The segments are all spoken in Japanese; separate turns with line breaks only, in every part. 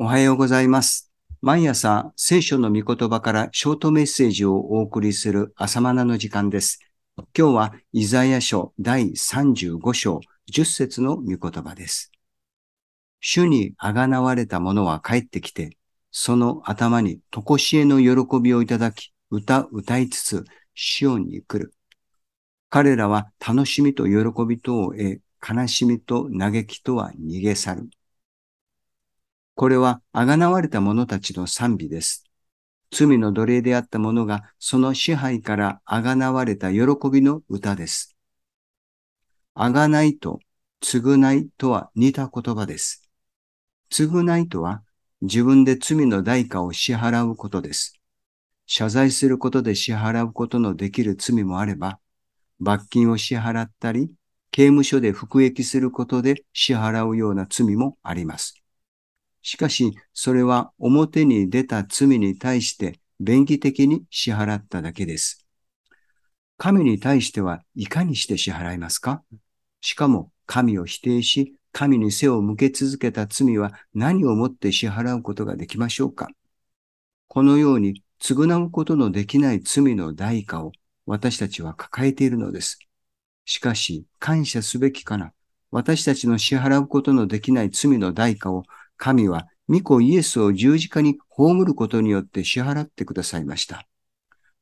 おはようございます。毎朝聖書の御言葉からショートメッセージをお送りする朝マナの時間です。今日はイザヤ書第35章10節の御言葉です。主にあがなわれた者は帰ってきて、その頭にとこしえの喜びをいただき、歌歌いつつシオンに来る。彼らは楽しみと喜びとを得、悲しみと嘆きとは逃げ去る。これは、あがわれた者たちの賛美です。罪の奴隷であった者が、その支配からあがわれた喜びの歌です。あがないと、償いとは似た言葉です。償いとは、自分で罪の代価を支払うことです。謝罪することで支払うことのできる罪もあれば、罰金を支払ったり、刑務所で服役することで支払うような罪もあります。しかし、それは表に出た罪に対して便宜的に支払っただけです。神に対してはいかにして支払いますか？しかも、神を否定し、神に背を向け続けた罪は何をもって支払うことができましょうか？このように、償うことのできない罪の代価を私たちは抱えているのです。しかし、感謝すべきかな？私たちの支払うことのできない罪の代価を神は御子イエスを十字架に葬ることによって支払ってくださいました。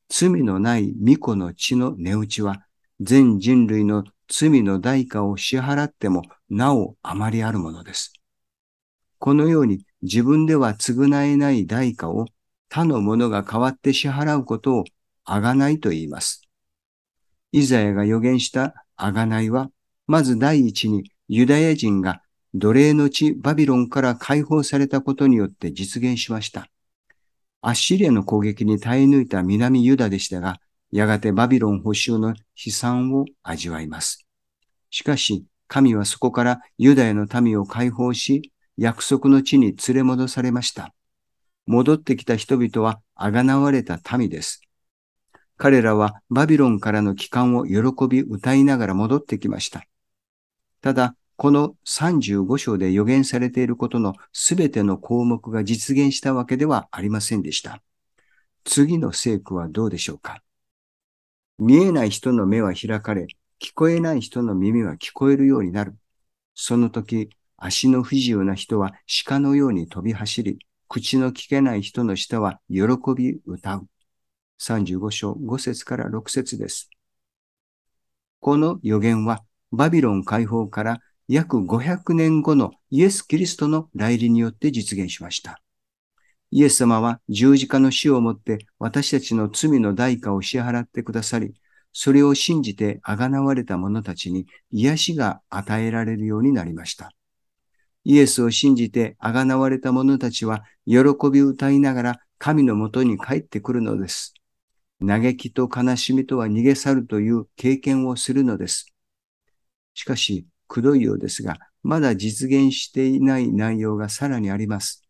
罪のない御子の血の値打ちは全人類の罪の代価を支払ってもなおあまりあるものです。このように自分では償えない代価を他の者が代わって支払うことをあがないと言います。イザヤが予言したあがないは、まず第一にユダヤ人が奴隷の地バビロンから解放されたことによって実現しました。アッシリアの攻撃に耐え抜いた南ユダでしたが、やがてバビロン捕囚の悲惨を味わいます。しかし、神はそこからユダヤの民を解放し、約束の地に連れ戻されました。戻ってきた人々はあがなわれた民です。彼らはバビロンからの帰還を喜び歌いながら戻ってきました。ただ、この35章で予言されていることのすべての項目が実現したわけではありませんでした。次の聖句はどうでしょうか？見えない人の目は開かれ、聞こえない人の耳は聞こえるようになる。その時、足の不自由な人は鹿のように飛び走り、口の聞けない人の舌は喜び歌う。35章5節から6節です。この予言はバビロン解放から約500年後のイエス・キリストの来臨によって実現しました。イエス様は十字架の死をもって私たちの罪の代価を支払ってくださり、それを信じてあがなわれた者たちに癒しが与えられるようになりました。イエスを信じてあがなわれた者たちは喜び歌いながら神のもとに帰ってくるのです。嘆きと悲しみとは逃げ去るという経験をするのです。しかし、くどいようですが、まだ実現していない内容がさらにあります。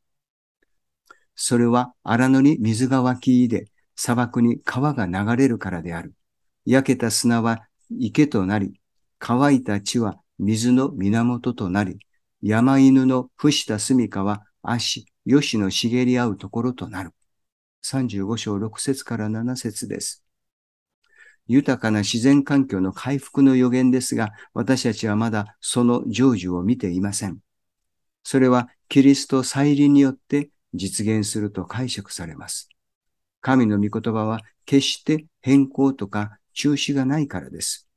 それは荒野に水が湧き入れ、砂漠に川が流れるからである。焼けた砂は池となり、乾いた地は水の源となり、山犬の伏した住処は足、吉の茂り合うところとなる。35章6節から7節です。豊かな自然環境の回復の予言ですが、私たちはまだその成就を見ていません。それはキリスト再臨によって実現すると解釈されます。神の御言葉は決して変更とか中止がないからです。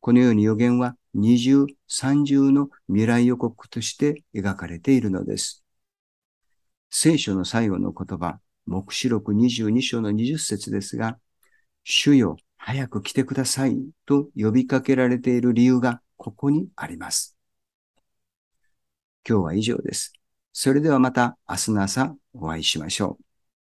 このように予言は二重、三重の未来予告として描かれているのです。聖書の最後の言葉、目視録22章の20節ですが、主よ、早く来てくださいと呼びかけられている理由がここにあります。今日は以上です。それではまた明日の朝お会いしましょう。